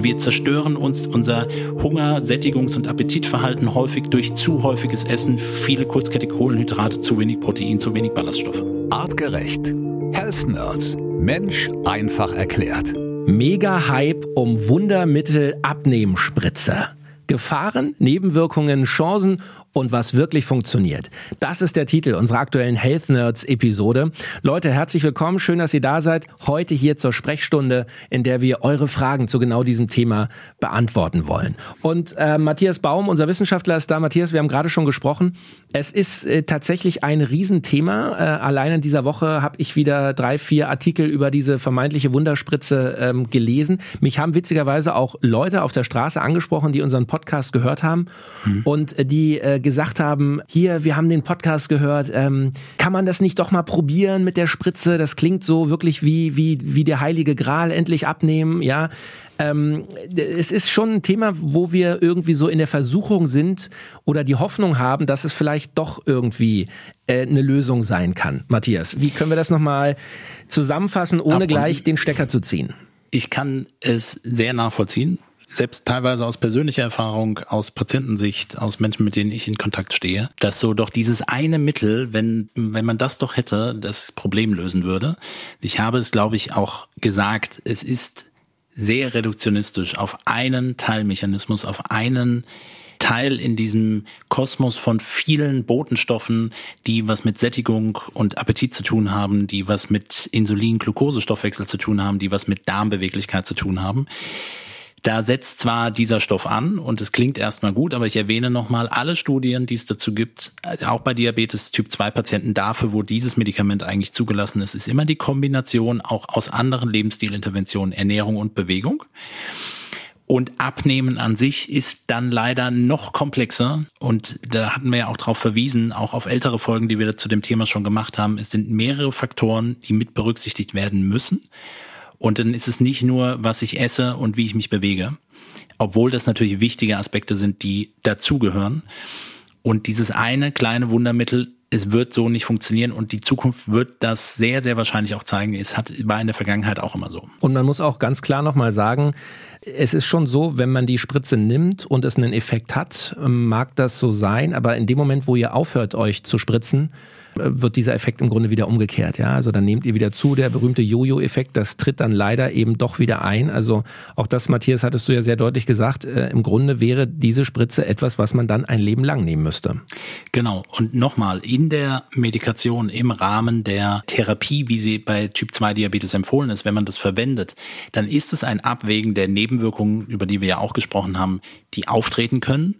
Wir zerstören uns unser Hunger-, Sättigungs- und Appetitverhalten häufig durch zu häufiges Essen, viele kurzkettige Kohlenhydrate, zu wenig Protein, zu wenig Ballaststoffe. Artgerecht. Health Nerds. Mensch einfach erklärt. Mega Hype um Wundermittel Abnehmspritze. Gefahren, Nebenwirkungen, Chancen und was wirklich funktioniert. Das ist der Titel unserer aktuellen Health Nerds Episode. Leute, herzlich willkommen. Schön, dass ihr da seid. Heute hier zur Sprechstunde, in der wir eure Fragen zu genau diesem Thema beantworten wollen. Und äh, Matthias Baum, unser Wissenschaftler, ist da. Matthias, wir haben gerade schon gesprochen. Es ist äh, tatsächlich ein Riesenthema. Äh, allein in dieser Woche habe ich wieder drei, vier Artikel über diese vermeintliche Wunderspritze ähm, gelesen. Mich haben witzigerweise auch Leute auf der Straße angesprochen, die unseren Podcast gehört haben hm. und äh, die äh, gesagt haben, hier, wir haben den Podcast gehört, ähm, kann man das nicht doch mal probieren mit der Spritze? Das klingt so wirklich wie, wie, wie der heilige Gral endlich abnehmen, ja. Ähm, es ist schon ein Thema, wo wir irgendwie so in der Versuchung sind oder die Hoffnung haben, dass es vielleicht doch irgendwie äh, eine Lösung sein kann. Matthias, wie können wir das nochmal zusammenfassen, ohne gleich den Stecker zu ziehen? Ich kann es sehr nachvollziehen selbst teilweise aus persönlicher Erfahrung, aus Patientensicht, aus Menschen, mit denen ich in Kontakt stehe, dass so doch dieses eine Mittel, wenn, wenn man das doch hätte, das Problem lösen würde. Ich habe es, glaube ich, auch gesagt, es ist sehr reduktionistisch auf einen Teilmechanismus, auf einen Teil in diesem Kosmos von vielen Botenstoffen, die was mit Sättigung und Appetit zu tun haben, die was mit Insulin-Glukosestoffwechsel zu tun haben, die was mit Darmbeweglichkeit zu tun haben. Da setzt zwar dieser Stoff an und es klingt erstmal gut, aber ich erwähne nochmal alle Studien, die es dazu gibt, auch bei Diabetes Typ 2 Patienten dafür, wo dieses Medikament eigentlich zugelassen ist, ist immer die Kombination auch aus anderen Lebensstilinterventionen, Ernährung und Bewegung. Und Abnehmen an sich ist dann leider noch komplexer. Und da hatten wir ja auch darauf verwiesen, auch auf ältere Folgen, die wir zu dem Thema schon gemacht haben. Es sind mehrere Faktoren, die mit berücksichtigt werden müssen. Und dann ist es nicht nur, was ich esse und wie ich mich bewege, obwohl das natürlich wichtige Aspekte sind, die dazugehören. Und dieses eine kleine Wundermittel, es wird so nicht funktionieren und die Zukunft wird das sehr, sehr wahrscheinlich auch zeigen. Es hat, war in der Vergangenheit auch immer so. Und man muss auch ganz klar nochmal sagen, es ist schon so, wenn man die Spritze nimmt und es einen Effekt hat, mag das so sein, aber in dem Moment, wo ihr aufhört, euch zu spritzen, wird dieser Effekt im Grunde wieder umgekehrt. Ja, also dann nehmt ihr wieder zu. Der berühmte Jojo-Effekt, das tritt dann leider eben doch wieder ein. Also auch das, Matthias, hattest du ja sehr deutlich gesagt. Äh, Im Grunde wäre diese Spritze etwas, was man dann ein Leben lang nehmen müsste. Genau. Und nochmal, in der Medikation, im Rahmen der Therapie, wie sie bei Typ 2 Diabetes empfohlen ist, wenn man das verwendet, dann ist es ein Abwägen der Nebenwirkungen, über die wir ja auch gesprochen haben, die auftreten können.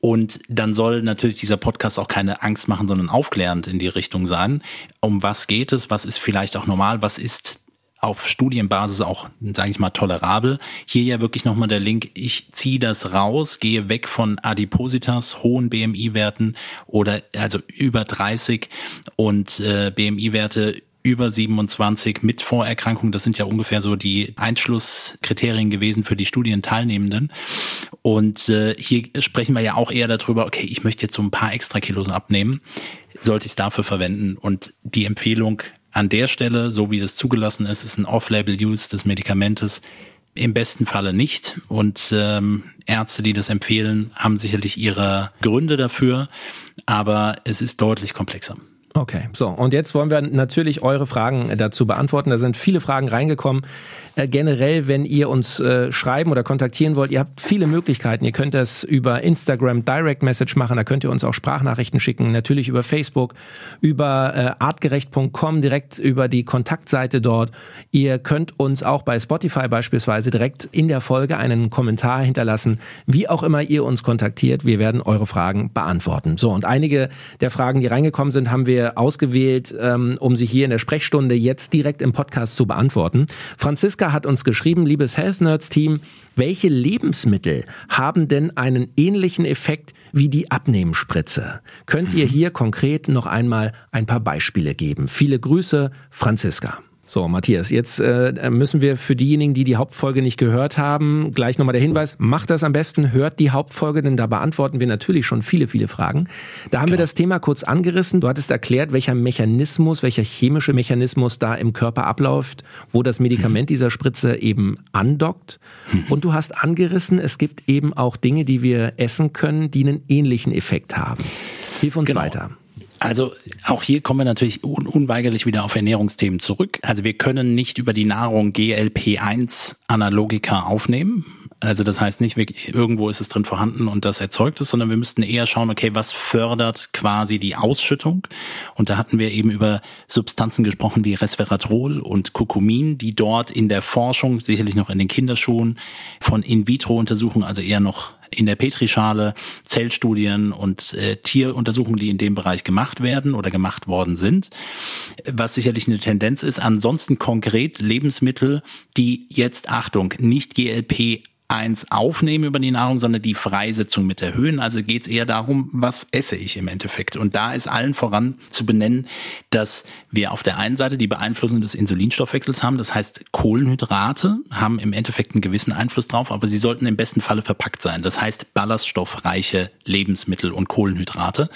Und dann soll natürlich dieser Podcast auch keine Angst machen, sondern aufklärend in die Richtung sein. Um was geht es? Was ist vielleicht auch normal? Was ist auf Studienbasis auch, sage ich mal, tolerabel. Hier ja wirklich nochmal der Link, ich ziehe das raus, gehe weg von Adipositas, hohen BMI-Werten oder also über 30 und äh, BMI-Werte über 27 mit Vorerkrankungen. Das sind ja ungefähr so die Einschlusskriterien gewesen für die Studienteilnehmenden. Und äh, hier sprechen wir ja auch eher darüber, okay, ich möchte jetzt so ein paar extra Kilos abnehmen. Sollte ich es dafür verwenden? Und die Empfehlung an der Stelle, so wie das zugelassen ist, ist ein Off-Label-Use des Medikamentes. Im besten Falle nicht. Und ähm, Ärzte, die das empfehlen, haben sicherlich ihre Gründe dafür. Aber es ist deutlich komplexer. Okay, so und jetzt wollen wir natürlich eure Fragen dazu beantworten. Da sind viele Fragen reingekommen. Äh, generell, wenn ihr uns äh, schreiben oder kontaktieren wollt, ihr habt viele Möglichkeiten. Ihr könnt das über Instagram Direct Message machen, da könnt ihr uns auch Sprachnachrichten schicken, natürlich über Facebook, über äh, artgerecht.com, direkt über die Kontaktseite dort. Ihr könnt uns auch bei Spotify beispielsweise direkt in der Folge einen Kommentar hinterlassen, wie auch immer ihr uns kontaktiert. Wir werden eure Fragen beantworten. So, und einige der Fragen, die reingekommen sind, haben wir ausgewählt, ähm, um sie hier in der Sprechstunde jetzt direkt im Podcast zu beantworten. Franziska hat uns geschrieben, liebes Health Nerds Team, welche Lebensmittel haben denn einen ähnlichen Effekt wie die Abnehmspritze? Könnt ihr mhm. hier konkret noch einmal ein paar Beispiele geben? Viele Grüße, Franziska. So, Matthias, jetzt äh, müssen wir für diejenigen, die die Hauptfolge nicht gehört haben, gleich nochmal der Hinweis, macht das am besten, hört die Hauptfolge, denn da beantworten wir natürlich schon viele, viele Fragen. Da haben genau. wir das Thema kurz angerissen. Du hattest erklärt, welcher Mechanismus, welcher chemische Mechanismus da im Körper abläuft, wo das Medikament mhm. dieser Spritze eben andockt. Mhm. Und du hast angerissen, es gibt eben auch Dinge, die wir essen können, die einen ähnlichen Effekt haben. Hilf uns genau. weiter. Also auch hier kommen wir natürlich un unweigerlich wieder auf Ernährungsthemen zurück. Also wir können nicht über die Nahrung GLP-1 Analogika aufnehmen. Also das heißt nicht wirklich, irgendwo ist es drin vorhanden und das erzeugt es, sondern wir müssten eher schauen, okay, was fördert quasi die Ausschüttung? Und da hatten wir eben über Substanzen gesprochen wie Resveratrol und Kurkumin, die dort in der Forschung, sicherlich noch in den Kinderschuhen, von In-vitro-Untersuchungen, also eher noch in der Petrischale Zellstudien und äh, Tieruntersuchungen, die in dem Bereich gemacht werden oder gemacht worden sind, was sicherlich eine Tendenz ist. Ansonsten konkret Lebensmittel, die jetzt Achtung, nicht GLP eins aufnehmen über die Nahrung, sondern die Freisetzung mit erhöhen. Also geht es eher darum, was esse ich im Endeffekt. Und da ist allen voran zu benennen, dass wir auf der einen Seite die Beeinflussung des Insulinstoffwechsels haben. Das heißt, Kohlenhydrate haben im Endeffekt einen gewissen Einfluss drauf, aber sie sollten im besten Falle verpackt sein. Das heißt, ballaststoffreiche Lebensmittel und Kohlenhydrate.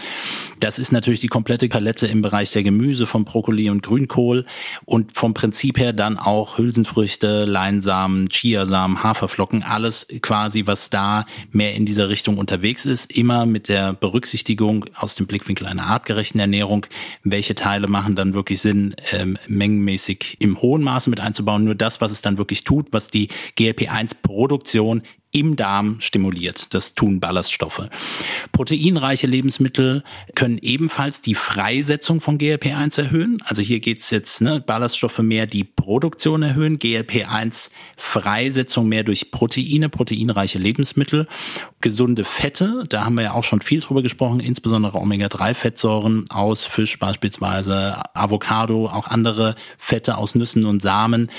Das ist natürlich die komplette Palette im Bereich der Gemüse, vom Brokkoli und Grünkohl und vom Prinzip her dann auch Hülsenfrüchte, Leinsamen, Chiasamen, Haferflocken, alles quasi, was da mehr in dieser Richtung unterwegs ist, immer mit der Berücksichtigung aus dem Blickwinkel einer artgerechten Ernährung, welche Teile machen dann wirklich Sinn, ähm, mengenmäßig im hohen Maße mit einzubauen. Nur das, was es dann wirklich tut, was die GLP-1-Produktion im Darm stimuliert. Das tun Ballaststoffe. Proteinreiche Lebensmittel können ebenfalls die Freisetzung von GLP-1 erhöhen. Also hier geht's jetzt, ne, Ballaststoffe mehr die Produktion erhöhen, GLP-1 Freisetzung mehr durch Proteine, proteinreiche Lebensmittel. Gesunde Fette, da haben wir ja auch schon viel drüber gesprochen, insbesondere Omega-3-Fettsäuren aus Fisch beispielsweise, Avocado, auch andere Fette aus Nüssen und Samen,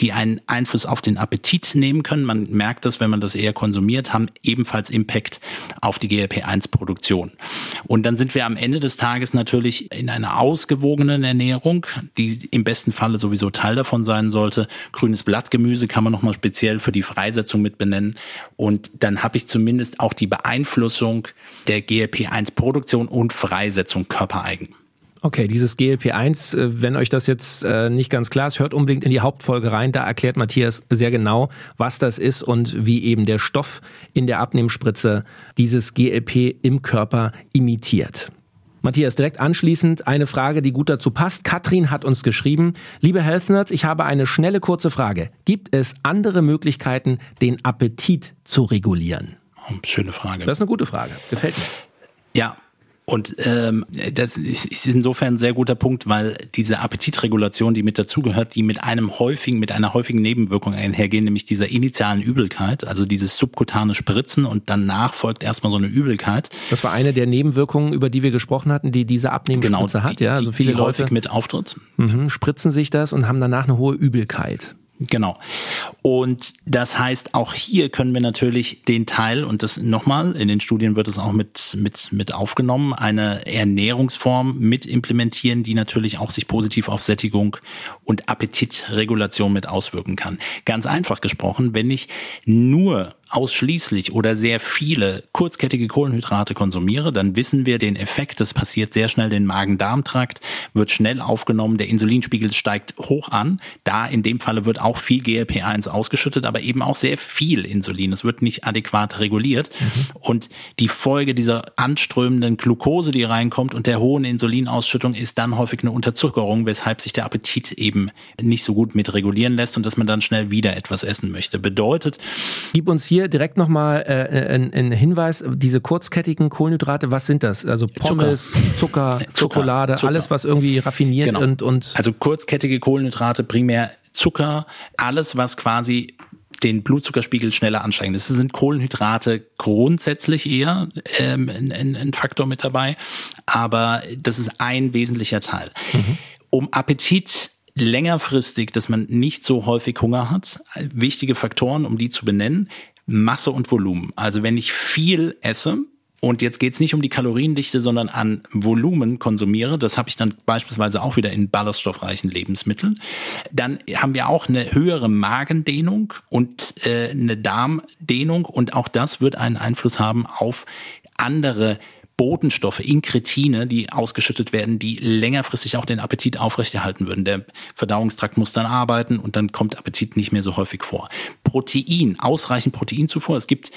die einen Einfluss auf den Appetit nehmen können. Man merkt das, wenn man das eher konsumiert, haben ebenfalls Impact auf die GLP-1-Produktion. Und dann sind wir am Ende des Tages natürlich in einer ausgewogenen Ernährung, die im besten Falle sowieso Teil davon sein sollte. Grünes Blattgemüse kann man nochmal speziell für die Freisetzung mit benennen. Und dann habe ich zumindest auch die Beeinflussung der GLP-1-Produktion und Freisetzung körpereigen. Okay, dieses GLP-1, äh, wenn euch das jetzt äh, nicht ganz klar ist, hört unbedingt in die Hauptfolge rein. Da erklärt Matthias sehr genau, was das ist und wie eben der Stoff in der Abnehmspritze dieses GLP im Körper imitiert. Matthias, direkt anschließend eine Frage, die gut dazu passt. Katrin hat uns geschrieben, liebe Health Nerds, ich habe eine schnelle, kurze Frage. Gibt es andere Möglichkeiten, den Appetit zu regulieren? Schöne Frage. Das ist eine gute Frage. Gefällt mir. Ja, und ähm, das ist insofern ein sehr guter Punkt, weil diese Appetitregulation, die mit dazugehört, die mit einem häufigen, mit einer häufigen Nebenwirkung einhergehen, nämlich dieser initialen Übelkeit, also dieses subkutane Spritzen und danach folgt erstmal so eine Übelkeit. Das war eine der Nebenwirkungen, über die wir gesprochen hatten, die diese Abnehmspritze genau, hat, die, ja. Also viele die Leute mit auftritt. Mhm, spritzen sich das und haben danach eine hohe Übelkeit. Genau. Und das heißt, auch hier können wir natürlich den Teil, und das nochmal, in den Studien wird es auch mit, mit, mit aufgenommen, eine Ernährungsform mit implementieren, die natürlich auch sich positiv auf Sättigung und Appetitregulation mit auswirken kann. Ganz einfach gesprochen, wenn ich nur ausschließlich oder sehr viele kurzkettige Kohlenhydrate konsumiere, dann wissen wir den Effekt. Das passiert sehr schnell den Magen-Darm-Trakt, wird schnell aufgenommen, der Insulinspiegel steigt hoch an. Da in dem Falle wird auch viel GLP-1 ausgeschüttet, aber eben auch sehr viel Insulin. Es wird nicht adäquat reguliert. Mhm. Und die Folge dieser anströmenden Glucose, die reinkommt und der hohen Insulinausschüttung ist dann häufig eine Unterzuckerung, weshalb sich der Appetit eben nicht so gut mit regulieren lässt und dass man dann schnell wieder etwas essen möchte. Bedeutet, gib uns hier hier direkt nochmal äh, ein, ein Hinweis, diese kurzkettigen Kohlenhydrate, was sind das? Also Pommes, Zucker, Zucker Schokolade, Zucker. alles, was irgendwie raffiniert genau. und, und... Also kurzkettige Kohlenhydrate, primär Zucker, alles, was quasi den Blutzuckerspiegel schneller ansteigen. Das sind Kohlenhydrate grundsätzlich eher ähm, ein, ein, Faktor mit dabei, aber das ist ein wesentlicher Teil. Mhm. Um Appetit längerfristig, dass man nicht so häufig Hunger hat, wichtige Faktoren, um die zu benennen, Masse und Volumen. Also wenn ich viel esse, und jetzt geht es nicht um die Kaloriendichte, sondern an Volumen konsumiere, das habe ich dann beispielsweise auch wieder in ballaststoffreichen Lebensmitteln, dann haben wir auch eine höhere Magendehnung und äh, eine Darmdehnung und auch das wird einen Einfluss haben auf andere Botenstoffe, Inkretine, die ausgeschüttet werden, die längerfristig auch den Appetit aufrechterhalten würden. Der Verdauungstrakt muss dann arbeiten und dann kommt Appetit nicht mehr so häufig vor. Protein, ausreichend Protein zuvor. Es gibt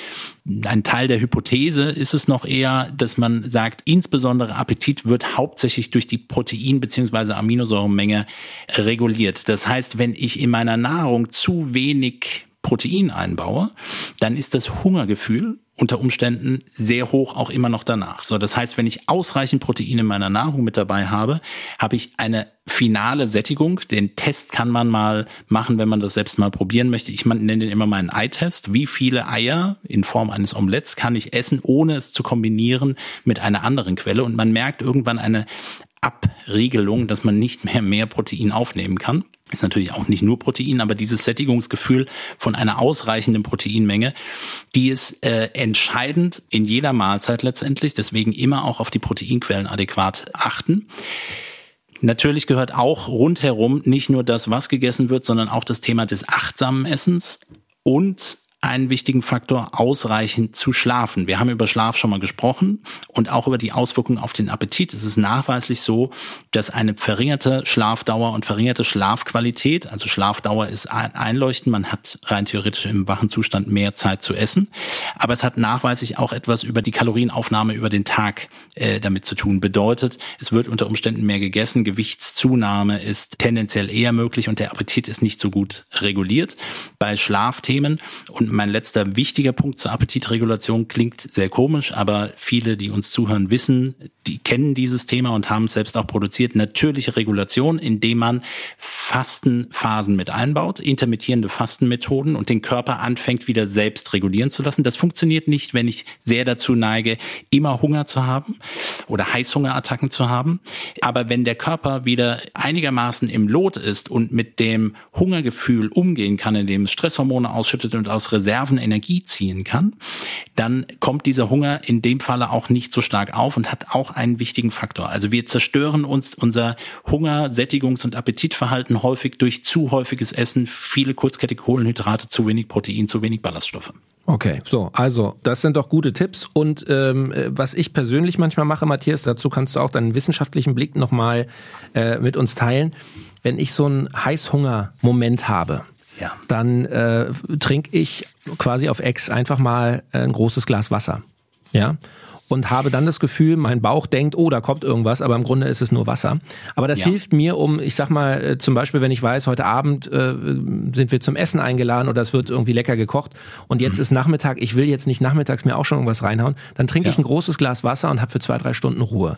einen Teil der Hypothese, ist es noch eher, dass man sagt, insbesondere Appetit wird hauptsächlich durch die Protein- bzw. Aminosäurenmenge reguliert. Das heißt, wenn ich in meiner Nahrung zu wenig Protein einbaue, dann ist das Hungergefühl unter Umständen sehr hoch auch immer noch danach. So, das heißt, wenn ich ausreichend Protein in meiner Nahrung mit dabei habe, habe ich eine finale Sättigung. Den Test kann man mal machen, wenn man das selbst mal probieren möchte. Ich nenne den immer meinen Ei-Test. Wie viele Eier in Form eines Omelettes kann ich essen, ohne es zu kombinieren mit einer anderen Quelle? Und man merkt irgendwann eine Abriegelung, dass man nicht mehr mehr Protein aufnehmen kann. Ist natürlich auch nicht nur Protein, aber dieses Sättigungsgefühl von einer ausreichenden Proteinmenge, die ist äh, entscheidend in jeder Mahlzeit letztendlich. Deswegen immer auch auf die Proteinquellen adäquat achten. Natürlich gehört auch rundherum nicht nur das, was gegessen wird, sondern auch das Thema des achtsamen Essens und einen wichtigen Faktor, ausreichend zu schlafen. Wir haben über Schlaf schon mal gesprochen und auch über die Auswirkungen auf den Appetit. Es ist nachweislich so, dass eine verringerte Schlafdauer und verringerte Schlafqualität, also Schlafdauer ist einleuchtend, man hat rein theoretisch im wachen Zustand mehr Zeit zu essen, aber es hat nachweislich auch etwas über die Kalorienaufnahme über den Tag äh, damit zu tun. Bedeutet, es wird unter Umständen mehr gegessen, Gewichtszunahme ist tendenziell eher möglich und der Appetit ist nicht so gut reguliert. Bei Schlafthemen und mein letzter wichtiger Punkt zur Appetitregulation klingt sehr komisch, aber viele, die uns zuhören, wissen, die kennen dieses Thema und haben es selbst auch produziert. Natürliche Regulation, indem man Fastenphasen mit einbaut, intermittierende Fastenmethoden und den Körper anfängt, wieder selbst regulieren zu lassen. Das funktioniert nicht, wenn ich sehr dazu neige, immer Hunger zu haben oder Heißhungerattacken zu haben. Aber wenn der Körper wieder einigermaßen im Lot ist und mit dem Hungergefühl umgehen kann, indem es Stresshormone ausschüttet und aus Reserven Energie ziehen kann, dann kommt dieser Hunger in dem Falle auch nicht so stark auf und hat auch einen wichtigen Faktor. Also wir zerstören uns unser Hunger, Sättigungs- und Appetitverhalten häufig durch zu häufiges Essen, viele kurzkettige Kohlenhydrate, zu wenig Protein, zu wenig Ballaststoffe. Okay, so, also das sind doch gute Tipps. Und ähm, was ich persönlich manchmal mache, Matthias, dazu kannst du auch deinen wissenschaftlichen Blick nochmal äh, mit uns teilen. Wenn ich so einen Heißhunger-Moment habe, ja. dann äh, trinke ich quasi auf Ex einfach mal ein großes Glas Wasser. Ja und habe dann das Gefühl, mein Bauch denkt, oh, da kommt irgendwas, aber im Grunde ist es nur Wasser. Aber das ja. hilft mir, um, ich sag mal, äh, zum Beispiel, wenn ich weiß, heute Abend äh, sind wir zum Essen eingeladen oder es wird irgendwie lecker gekocht und jetzt mhm. ist Nachmittag, ich will jetzt nicht nachmittags mir auch schon irgendwas reinhauen, dann trinke ja. ich ein großes Glas Wasser und habe für zwei, drei Stunden Ruhe.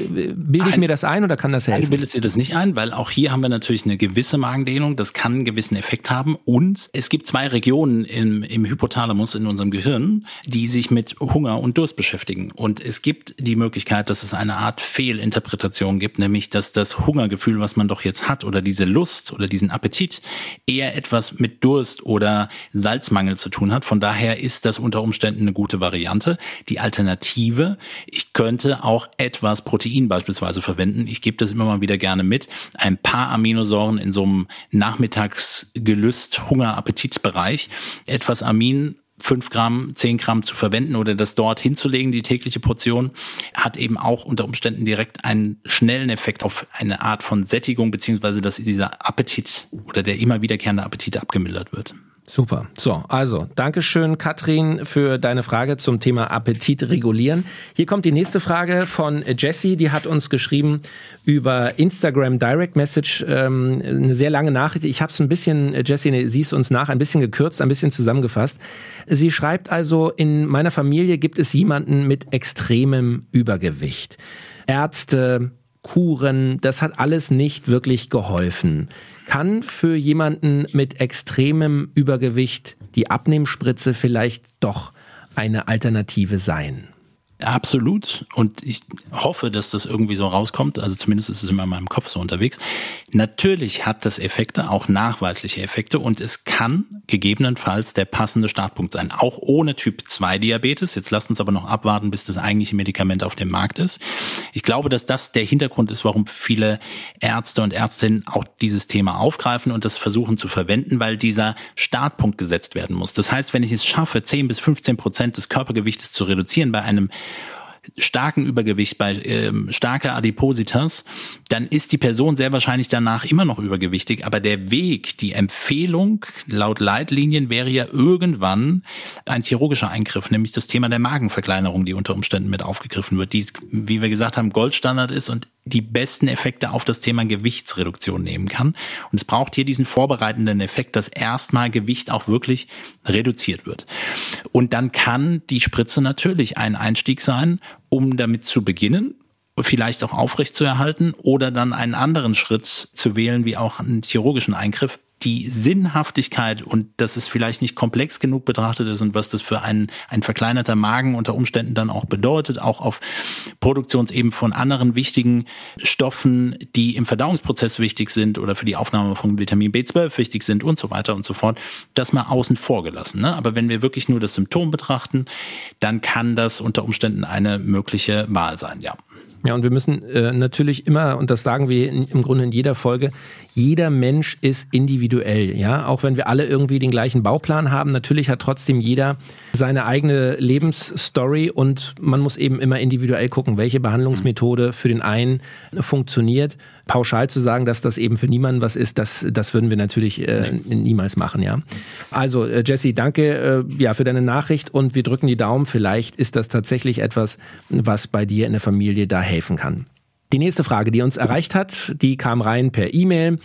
Bilde ich ein, mir das ein oder kann das helfen? Du bildest dir das nicht ein, weil auch hier haben wir natürlich eine gewisse Magendehnung, das kann einen gewissen Effekt haben und es gibt zwei Regionen im, im Hypothalamus in unserem Gehirn, die sich mit Hunger und Durst beschäftigen. Und es gibt die Möglichkeit, dass es eine Art Fehlinterpretation gibt, nämlich dass das Hungergefühl, was man doch jetzt hat, oder diese Lust oder diesen Appetit eher etwas mit Durst oder Salzmangel zu tun hat. Von daher ist das unter Umständen eine gute Variante. Die Alternative, ich könnte auch etwas Protein beispielsweise verwenden. Ich gebe das immer mal wieder gerne mit. Ein paar Aminosäuren in so einem Nachmittagsgelüst Hunger-Appetitbereich. Etwas Amin 5 Gramm, 10 Gramm zu verwenden oder das dort hinzulegen, die tägliche Portion, hat eben auch unter Umständen direkt einen schnellen Effekt auf eine Art von Sättigung, beziehungsweise dass dieser Appetit oder der immer wiederkehrende Appetit abgemildert wird. Super. So, also, Dankeschön, Katrin, für deine Frage zum Thema Appetit regulieren. Hier kommt die nächste Frage von Jessie, die hat uns geschrieben über Instagram Direct Message, ähm, eine sehr lange Nachricht. Ich habe es ein bisschen, Jessie, sie ist uns nach, ein bisschen gekürzt, ein bisschen zusammengefasst. Sie schreibt also, in meiner Familie gibt es jemanden mit extremem Übergewicht. Ärzte, Kuren, das hat alles nicht wirklich geholfen. Kann für jemanden mit extremem Übergewicht die Abnehmspritze vielleicht doch eine Alternative sein? Absolut. Und ich hoffe, dass das irgendwie so rauskommt. Also zumindest ist es immer in meinem Kopf so unterwegs. Natürlich hat das Effekte, auch nachweisliche Effekte. Und es kann gegebenenfalls der passende Startpunkt sein. Auch ohne Typ 2 Diabetes. Jetzt lasst uns aber noch abwarten, bis das eigentliche Medikament auf dem Markt ist. Ich glaube, dass das der Hintergrund ist, warum viele Ärzte und Ärztinnen auch dieses Thema aufgreifen und das versuchen zu verwenden, weil dieser Startpunkt gesetzt werden muss. Das heißt, wenn ich es schaffe, 10 bis 15 Prozent des Körpergewichtes zu reduzieren bei einem starken Übergewicht, bei ähm, starker Adipositas, dann ist die Person sehr wahrscheinlich danach immer noch übergewichtig. Aber der Weg, die Empfehlung laut Leitlinien wäre ja irgendwann ein chirurgischer Eingriff, nämlich das Thema der Magenverkleinerung, die unter Umständen mit aufgegriffen wird, die, wie wir gesagt haben, Goldstandard ist und die besten Effekte auf das Thema Gewichtsreduktion nehmen kann. Und es braucht hier diesen vorbereitenden Effekt, dass erstmal Gewicht auch wirklich reduziert wird. Und dann kann die Spritze natürlich ein Einstieg sein, um damit zu beginnen, vielleicht auch aufrechtzuerhalten oder dann einen anderen Schritt zu wählen, wie auch einen chirurgischen Eingriff, die Sinnhaftigkeit und dass es vielleicht nicht komplex genug betrachtet ist und was das für ein, ein verkleinerter Magen unter Umständen dann auch bedeutet, auch auf Produktionsebene von anderen wichtigen Stoffen, die im Verdauungsprozess wichtig sind oder für die Aufnahme von Vitamin B12 wichtig sind und so weiter und so fort, das mal außen vor gelassen. Ne? Aber wenn wir wirklich nur das Symptom betrachten, dann kann das unter Umständen eine mögliche Wahl sein, ja. Ja, und wir müssen äh, natürlich immer, und das sagen wir in, im Grunde in jeder Folge, jeder Mensch ist individuell, ja. Auch wenn wir alle irgendwie den gleichen Bauplan haben, natürlich hat trotzdem jeder seine eigene Lebensstory und man muss eben immer individuell gucken, welche Behandlungsmethode für den einen funktioniert. Pauschal zu sagen, dass das eben für niemanden was ist, das, das würden wir natürlich äh, niemals machen, ja. Also, äh, Jesse, danke äh, ja, für deine Nachricht und wir drücken die Daumen. Vielleicht ist das tatsächlich etwas, was bei dir in der Familie da helfen kann. Die nächste Frage, die uns erreicht hat, die kam rein per E-Mail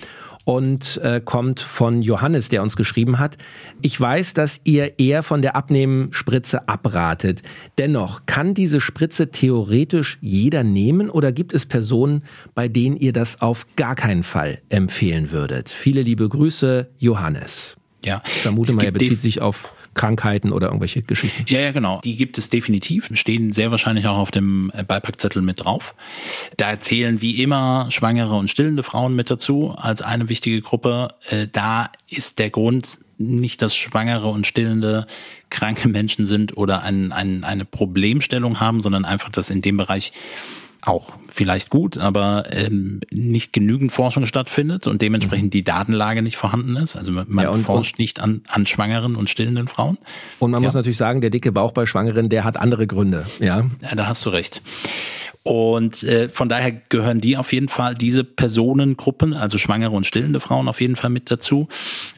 und äh, kommt von Johannes, der uns geschrieben hat. Ich weiß, dass ihr eher von der Abnehmspritze abratet. Dennoch, kann diese Spritze theoretisch jeder nehmen oder gibt es Personen, bei denen ihr das auf gar keinen Fall empfehlen würdet? Viele liebe Grüße, Johannes. Ja. Ich vermute mal, er bezieht sich auf Krankheiten oder irgendwelche Geschichten. Ja, ja, genau. Die gibt es definitiv, stehen sehr wahrscheinlich auch auf dem äh, Beipackzettel mit drauf. Da erzählen wie immer schwangere und stillende Frauen mit dazu als eine wichtige Gruppe. Äh, da ist der Grund nicht, dass schwangere und stillende kranke Menschen sind oder ein, ein, eine Problemstellung haben, sondern einfach, dass in dem Bereich auch vielleicht gut, aber ähm, nicht genügend Forschung stattfindet und dementsprechend mhm. die Datenlage nicht vorhanden ist. Also man ja, und, forscht und, nicht an, an schwangeren und stillenden Frauen. Und man ja. muss natürlich sagen, der dicke Bauch bei Schwangeren, der hat andere Gründe. Ja, ja da hast du recht. Und äh, von daher gehören die auf jeden Fall, diese Personengruppen, also schwangere und stillende Frauen auf jeden Fall mit dazu.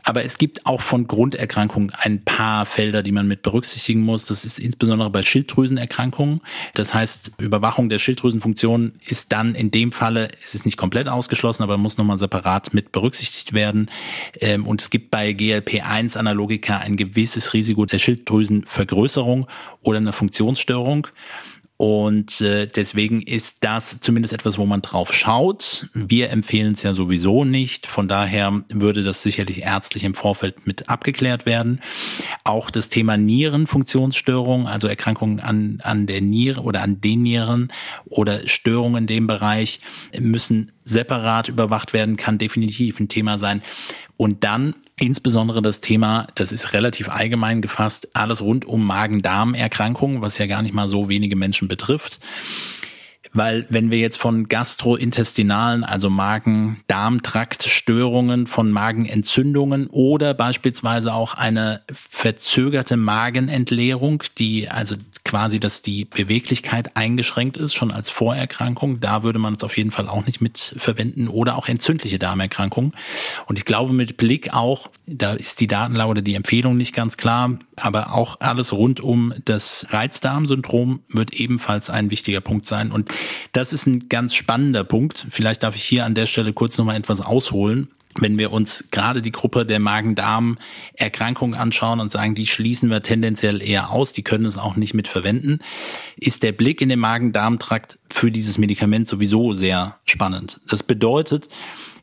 Aber es gibt auch von Grunderkrankungen ein paar Felder, die man mit berücksichtigen muss. Das ist insbesondere bei Schilddrüsenerkrankungen. Das heißt, Überwachung der Schilddrüsenfunktion ist dann in dem Falle, es ist nicht komplett ausgeschlossen, aber muss nochmal separat mit berücksichtigt werden. Ähm, und es gibt bei GLP-1-Analogika ein gewisses Risiko der Schilddrüsenvergrößerung oder einer Funktionsstörung. Und äh, deswegen ist das zumindest etwas, wo man drauf schaut. Wir empfehlen es ja sowieso nicht. Von daher würde das sicherlich ärztlich im Vorfeld mit abgeklärt werden. Auch das Thema Nierenfunktionsstörung, also Erkrankungen an, an der Niere oder an den Nieren oder Störungen in dem Bereich müssen separat überwacht werden, kann definitiv ein Thema sein. Und dann insbesondere das Thema, das ist relativ allgemein gefasst, alles rund um Magen-Darm-Erkrankungen, was ja gar nicht mal so wenige Menschen betrifft. Weil wenn wir jetzt von gastrointestinalen, also Magen-Darm-Trakt-Störungen, von Magenentzündungen oder beispielsweise auch eine verzögerte Magenentleerung, die also quasi, dass die Beweglichkeit eingeschränkt ist, schon als Vorerkrankung, da würde man es auf jeden Fall auch nicht mit verwenden oder auch entzündliche Darmerkrankungen. Und ich glaube mit Blick auch, da ist die Datenlage oder die Empfehlung nicht ganz klar, aber auch alles rund um das Reizdarmsyndrom wird ebenfalls ein wichtiger Punkt sein. Und das ist ein ganz spannender Punkt. Vielleicht darf ich hier an der Stelle kurz nochmal etwas ausholen. Wenn wir uns gerade die Gruppe der Magen-Darm-Erkrankungen anschauen und sagen, die schließen wir tendenziell eher aus, die können es auch nicht mit verwenden, ist der Blick in den Magen-Darm-Trakt für dieses Medikament sowieso sehr spannend. Das bedeutet,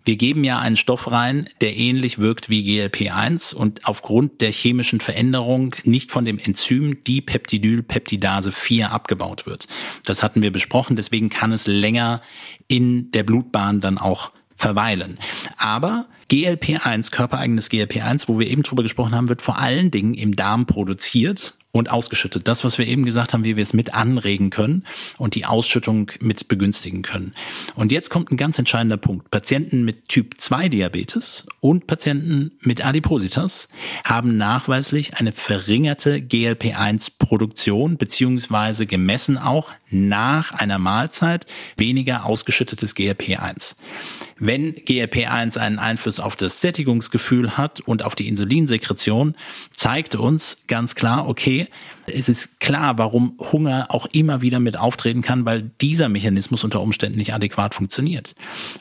Wir geben ja einen Stoff rein, der ähnlich wirkt wie GLP-1 und aufgrund der chemischen Veränderung nicht von dem Enzym Dipeptidylpeptidase 4 abgebaut wird. Das hatten wir besprochen, deswegen kann es länger in der Blutbahn dann auch verweilen. Aber GLP1, körpereigenes GLP1, wo wir eben drüber gesprochen haben, wird vor allen Dingen im Darm produziert und ausgeschüttet. Das, was wir eben gesagt haben, wie wir es mit anregen können und die Ausschüttung mit begünstigen können. Und jetzt kommt ein ganz entscheidender Punkt. Patienten mit Typ 2 Diabetes und Patienten mit Adipositas haben nachweislich eine verringerte GLP-1-Produktion beziehungsweise gemessen auch nach einer Mahlzeit weniger ausgeschüttetes GLP-1. Wenn GLP-1 einen Einfluss auf das Sättigungsgefühl hat und auf die Insulinsekretion, zeigt uns ganz klar, okay, es ist klar, warum Hunger auch immer wieder mit auftreten kann, weil dieser Mechanismus unter Umständen nicht adäquat funktioniert.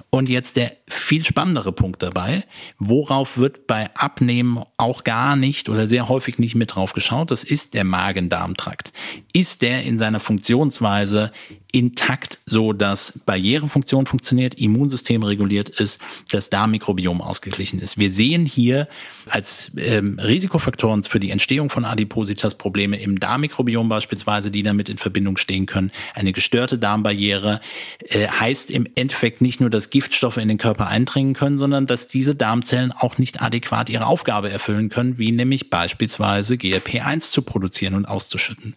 Und jetzt der viel spannendere Punkt dabei, worauf wird bei Abnehmen auch gar nicht oder sehr häufig nicht mit drauf geschaut, das ist der Magen-Darm-Trakt. Ist der in seiner Funktionsweise intakt, so dass Barrierefunktion funktioniert, Immunsystem reguliert ist, das Darmmikrobiom ausgeglichen ist. Wir sehen hier als ähm, Risikofaktoren für die Entstehung von Adipositas Probleme im Darmmikrobiom beispielsweise, die damit in Verbindung stehen können. Eine gestörte Darmbarriere äh, heißt im Endeffekt nicht nur, dass Giftstoffe in den Körper eindringen können, sondern dass diese Darmzellen auch nicht adäquat ihre Aufgabe erfüllen können, wie nämlich beispielsweise GLP-1 zu produzieren und auszuschütten.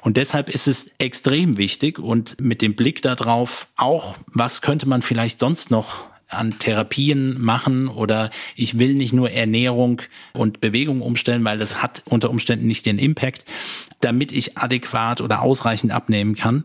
Und deshalb ist es extrem wichtig und und mit dem Blick darauf auch, was könnte man vielleicht sonst noch an Therapien machen oder ich will nicht nur Ernährung und Bewegung umstellen, weil das hat unter Umständen nicht den Impact, damit ich adäquat oder ausreichend abnehmen kann.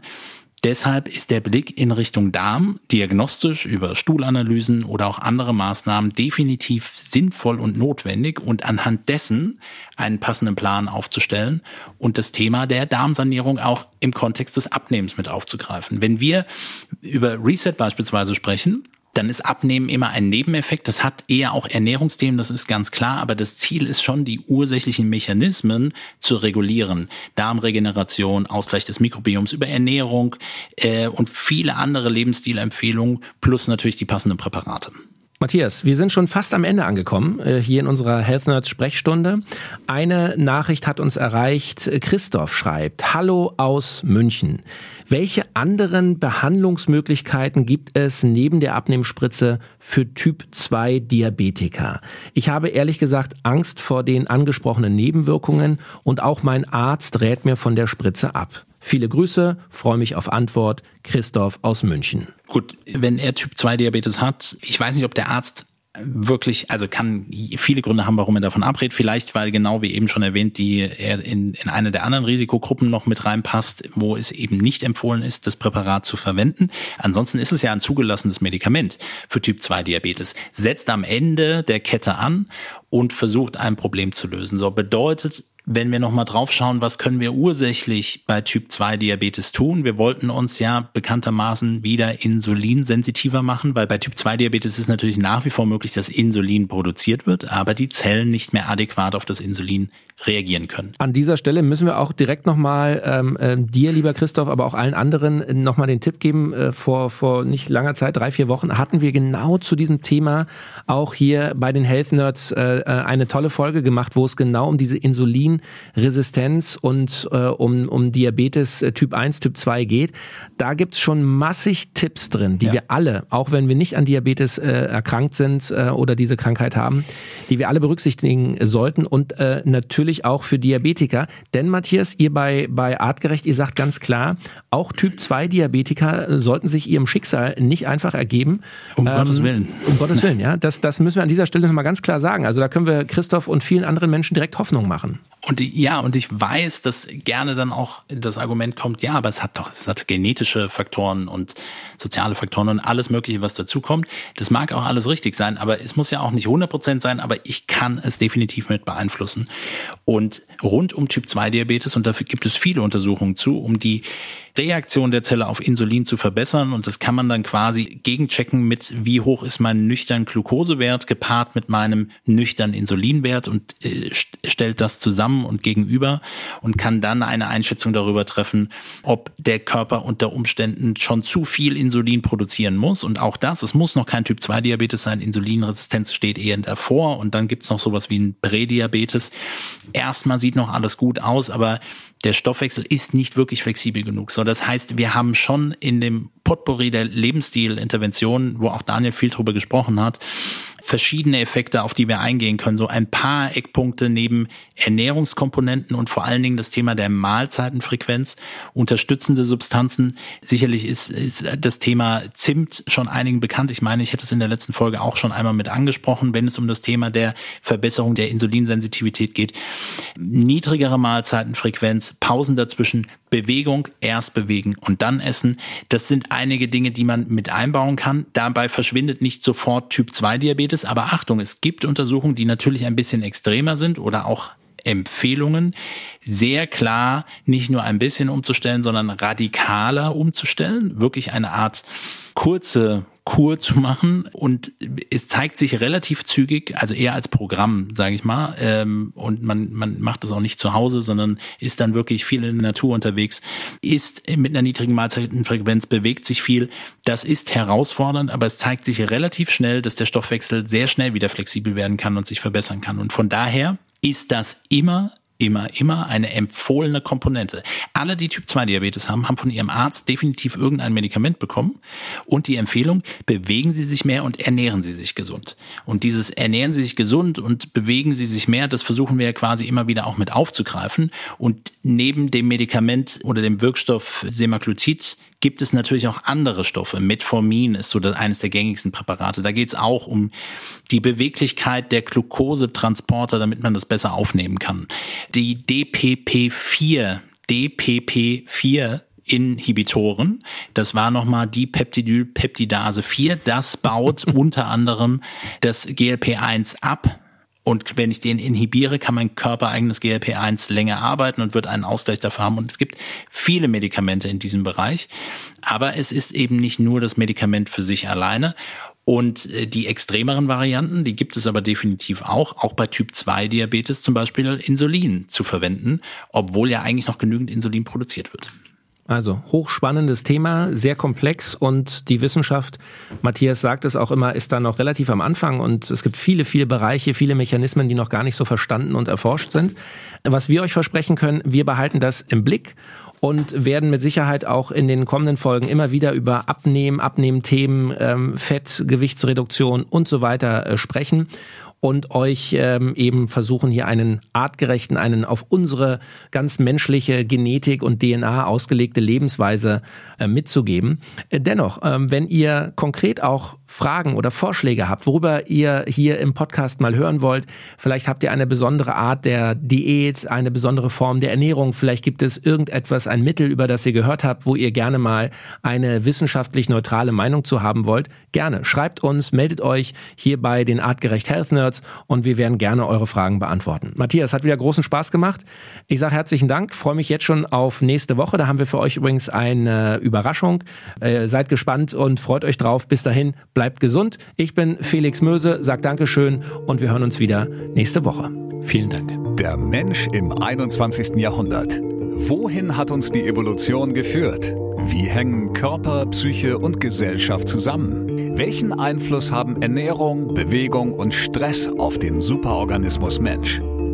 Deshalb ist der Blick in Richtung Darm diagnostisch über Stuhlanalysen oder auch andere Maßnahmen definitiv sinnvoll und notwendig und anhand dessen einen passenden Plan aufzustellen und das Thema der Darmsanierung auch im Kontext des Abnehmens mit aufzugreifen. Wenn wir über Reset beispielsweise sprechen, dann ist Abnehmen immer ein Nebeneffekt. Das hat eher auch Ernährungsthemen, das ist ganz klar. Aber das Ziel ist schon, die ursächlichen Mechanismen zu regulieren. Darmregeneration, Ausgleich des Mikrobioms über Ernährung äh, und viele andere Lebensstilempfehlungen plus natürlich die passenden Präparate. Matthias, wir sind schon fast am Ende angekommen, äh, hier in unserer Health Nerds Sprechstunde. Eine Nachricht hat uns erreicht. Christoph schreibt, Hallo aus München. Welche anderen Behandlungsmöglichkeiten gibt es neben der Abnehmspritze für Typ 2 Diabetiker? Ich habe ehrlich gesagt Angst vor den angesprochenen Nebenwirkungen und auch mein Arzt rät mir von der Spritze ab. Viele Grüße, freue mich auf Antwort. Christoph aus München. Gut, wenn er Typ 2 Diabetes hat, ich weiß nicht, ob der Arzt wirklich, also kann viele Gründe haben, warum er davon abrät. Vielleicht, weil genau wie eben schon erwähnt, die er in, in eine der anderen Risikogruppen noch mit reinpasst, wo es eben nicht empfohlen ist, das Präparat zu verwenden. Ansonsten ist es ja ein zugelassenes Medikament für Typ 2 Diabetes. Setzt am Ende der Kette an und versucht ein Problem zu lösen. So bedeutet, wenn wir nochmal drauf schauen, was können wir ursächlich bei Typ 2 Diabetes tun? Wir wollten uns ja bekanntermaßen wieder insulinsensitiver machen, weil bei Typ 2 Diabetes ist natürlich nach wie vor möglich, dass Insulin produziert wird, aber die Zellen nicht mehr adäquat auf das Insulin reagieren können. An dieser Stelle müssen wir auch direkt nochmal ähm, äh, dir, lieber Christoph, aber auch allen anderen äh, nochmal den Tipp geben. Äh, vor, vor nicht langer Zeit, drei, vier Wochen, hatten wir genau zu diesem Thema auch hier bei den Health Nerds äh, äh eine tolle Folge gemacht, wo es genau um diese Insulinresistenz und äh, um, um Diabetes äh, Typ 1, Typ 2 geht. Da gibt's schon massig Tipps drin, die ja. wir alle, auch wenn wir nicht an Diabetes äh, erkrankt sind äh, oder diese Krankheit haben, die wir alle berücksichtigen sollten und äh, natürlich natürlich auch für Diabetiker. Denn Matthias, ihr bei, bei Artgerecht, ihr sagt ganz klar, auch Typ 2 Diabetiker sollten sich ihrem Schicksal nicht einfach ergeben. Um ähm, Gottes Willen. Um Gottes Willen, ja. Das, das müssen wir an dieser Stelle nochmal ganz klar sagen. Also da können wir Christoph und vielen anderen Menschen direkt Hoffnung machen. Und ja, und ich weiß, dass gerne dann auch das Argument kommt, ja, aber es hat doch, es hat genetische Faktoren und soziale Faktoren und alles Mögliche, was dazu kommt. Das mag auch alles richtig sein, aber es muss ja auch nicht 100 Prozent sein, aber ich kann es definitiv mit beeinflussen. Und rund um Typ 2 Diabetes, und dafür gibt es viele Untersuchungen zu, um die Reaktion der Zelle auf Insulin zu verbessern. Und das kann man dann quasi gegenchecken mit, wie hoch ist mein nüchtern Glukosewert gepaart mit meinem nüchtern Insulinwert und äh, stellt das zusammen und gegenüber und kann dann eine Einschätzung darüber treffen, ob der Körper unter Umständen schon zu viel Insulin produzieren muss. Und auch das, es muss noch kein Typ 2 Diabetes sein. Insulinresistenz steht eher davor. Und dann gibt's noch sowas wie ein Prädiabetes. Erstmal sieht noch alles gut aus, aber der Stoffwechsel ist nicht wirklich flexibel genug. So, das heißt, wir haben schon in dem Potpourri der Lebensstilinterventionen, wo auch Daniel viel drüber gesprochen hat, verschiedene Effekte, auf die wir eingehen können. So ein paar Eckpunkte neben Ernährungskomponenten und vor allen Dingen das Thema der Mahlzeitenfrequenz, unterstützende Substanzen. Sicherlich ist, ist das Thema Zimt schon einigen bekannt. Ich meine, ich hätte es in der letzten Folge auch schon einmal mit angesprochen, wenn es um das Thema der Verbesserung der Insulinsensitivität geht. Niedrigere Mahlzeitenfrequenz, Pausen dazwischen, Bewegung, erst bewegen und dann essen. Das sind einige Dinge, die man mit einbauen kann. Dabei verschwindet nicht sofort Typ 2 Diabetes, aber Achtung, es gibt Untersuchungen, die natürlich ein bisschen extremer sind oder auch Empfehlungen, sehr klar nicht nur ein bisschen umzustellen, sondern radikaler umzustellen, wirklich eine Art kurze Kur zu machen und es zeigt sich relativ zügig, also eher als Programm, sage ich mal, ähm, und man, man macht das auch nicht zu Hause, sondern ist dann wirklich viel in der Natur unterwegs, ist mit einer niedrigen Mahlzeitenfrequenz, bewegt sich viel. Das ist herausfordernd, aber es zeigt sich relativ schnell, dass der Stoffwechsel sehr schnell wieder flexibel werden kann und sich verbessern kann. Und von daher ist das immer immer, immer eine empfohlene Komponente. Alle, die Typ 2 Diabetes haben, haben von ihrem Arzt definitiv irgendein Medikament bekommen und die Empfehlung, bewegen Sie sich mehr und ernähren Sie sich gesund. Und dieses ernähren Sie sich gesund und bewegen Sie sich mehr, das versuchen wir quasi immer wieder auch mit aufzugreifen. Und neben dem Medikament oder dem Wirkstoff Semaglutid gibt es natürlich auch andere Stoffe. Metformin ist so das, eines der gängigsten Präparate. Da geht es auch um die Beweglichkeit der Glukosetransporter, damit man das besser aufnehmen kann. Die DPP4, DPP4 Inhibitoren. Das war nochmal die Peptidylpeptidase 4. Das baut unter anderem das GLP1 ab und wenn ich den inhibiere, kann mein körpereigenes GLP-1 länger arbeiten und wird einen Ausgleich dafür haben. Und es gibt viele Medikamente in diesem Bereich. Aber es ist eben nicht nur das Medikament für sich alleine. Und äh, die extremeren Varianten, die gibt es aber definitiv auch, auch bei Typ 2 Diabetes zum Beispiel Insulin zu verwenden, obwohl ja eigentlich noch genügend Insulin produziert wird. Also hochspannendes Thema, sehr komplex und die Wissenschaft, Matthias sagt es auch immer, ist da noch relativ am Anfang und es gibt viele, viele Bereiche, viele Mechanismen, die noch gar nicht so verstanden und erforscht sind. Was wir euch versprechen können, wir behalten das im Blick und werden mit Sicherheit auch in den kommenden Folgen immer wieder über Abnehmen, Abnehmthemen, ähm, Fett, Gewichtsreduktion und so weiter äh, sprechen und euch ähm, eben versuchen, hier einen artgerechten, einen auf unsere ganz menschliche Genetik und DNA ausgelegte Lebensweise äh, mitzugeben. Äh, dennoch, ähm, wenn ihr konkret auch Fragen oder Vorschläge habt, worüber ihr hier im Podcast mal hören wollt, vielleicht habt ihr eine besondere Art der Diät, eine besondere Form der Ernährung, vielleicht gibt es irgendetwas, ein Mittel, über das ihr gehört habt, wo ihr gerne mal eine wissenschaftlich neutrale Meinung zu haben wollt, gerne schreibt uns, meldet euch hier bei den Artgerecht Health Nerds und wir werden gerne eure Fragen beantworten. Matthias, hat wieder großen Spaß gemacht. Ich sage herzlichen Dank, freue mich jetzt schon auf nächste Woche. Da haben wir für euch übrigens eine Überraschung. Äh, seid gespannt und freut euch drauf. Bis dahin, bleibt gesund. Ich bin Felix Möse, sag Dankeschön und wir hören uns wieder nächste Woche. Vielen Dank. Der Mensch im 21. Jahrhundert. Wohin hat uns die Evolution geführt? Wie hängen Körper, Psyche und Gesellschaft zusammen? Welchen Einfluss haben Ernährung, Bewegung und Stress auf den Superorganismus Mensch?